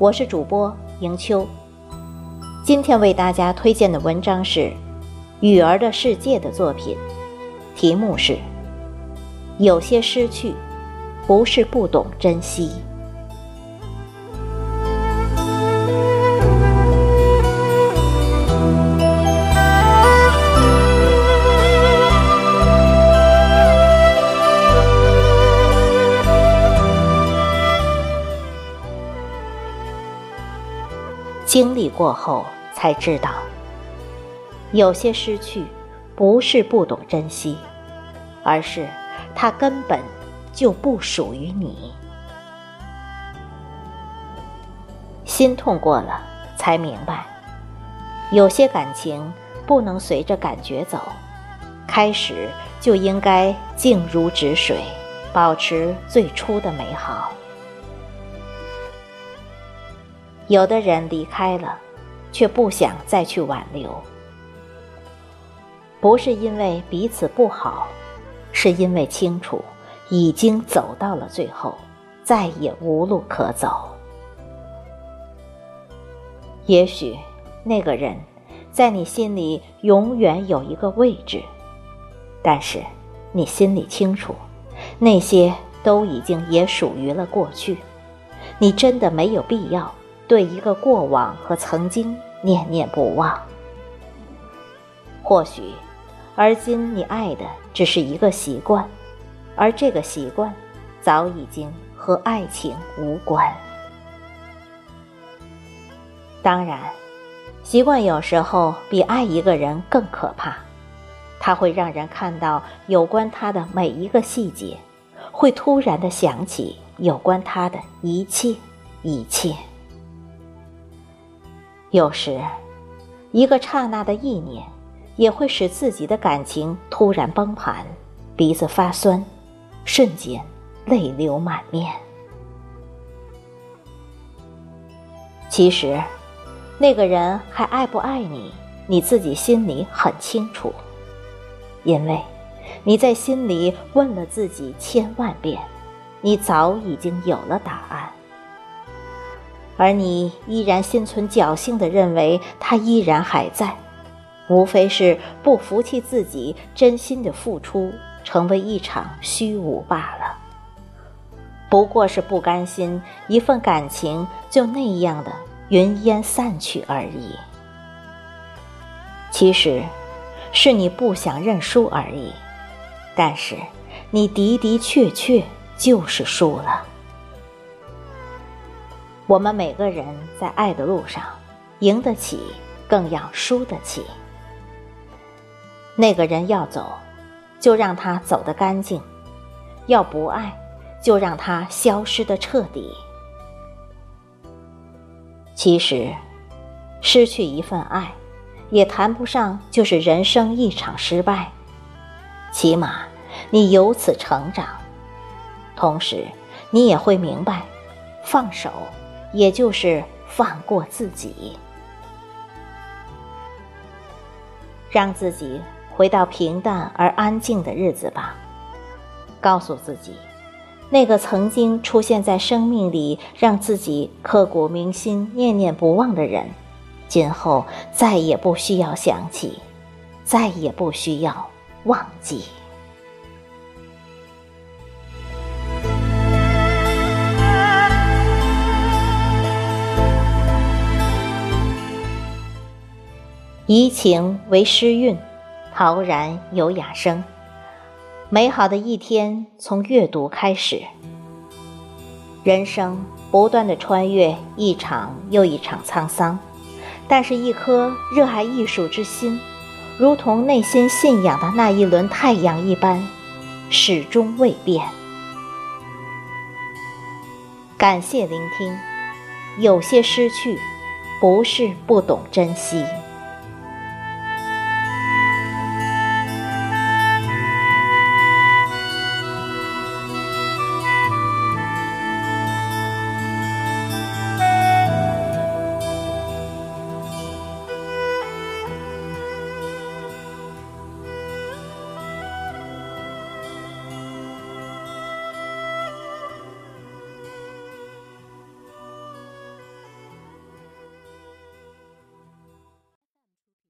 我是主播迎秋。今天为大家推荐的文章是《雨儿的世界》的作品，题目是《有些失去，不是不懂珍惜》。经历过后才知道，有些失去不是不懂珍惜，而是它根本就不属于你。心痛过了，才明白，有些感情不能随着感觉走，开始就应该静如止水，保持最初的美好。有的人离开了，却不想再去挽留，不是因为彼此不好，是因为清楚已经走到了最后，再也无路可走。也许那个人在你心里永远有一个位置，但是你心里清楚，那些都已经也属于了过去，你真的没有必要。对一个过往和曾经念念不忘，或许，而今你爱的只是一个习惯，而这个习惯，早已经和爱情无关。当然，习惯有时候比爱一个人更可怕，它会让人看到有关他的每一个细节，会突然的想起有关他的一切，一切。有时，一个刹那的意念，也会使自己的感情突然崩盘，鼻子发酸，瞬间泪流满面。其实，那个人还爱不爱你，你自己心里很清楚，因为你在心里问了自己千万遍，你早已经有了答案。而你依然心存侥幸地认为他依然还在，无非是不服气自己真心的付出成为一场虚无罢了。不过是不甘心一份感情就那样的云烟散去而已。其实，是你不想认输而已。但是，你的的确确就是输了。我们每个人在爱的路上，赢得起，更要输得起。那个人要走，就让他走得干净；要不爱，就让他消失的彻底。其实，失去一份爱，也谈不上就是人生一场失败。起码，你由此成长，同时，你也会明白，放手。也就是放过自己，让自己回到平淡而安静的日子吧。告诉自己，那个曾经出现在生命里，让自己刻骨铭心、念念不忘的人，今后再也不需要想起，再也不需要忘记。怡情为诗韵，陶然有雅声。美好的一天从阅读开始。人生不断的穿越一场又一场沧桑，但是，一颗热爱艺术之心，如同内心信仰的那一轮太阳一般，始终未变。感谢聆听，有些失去，不是不懂珍惜。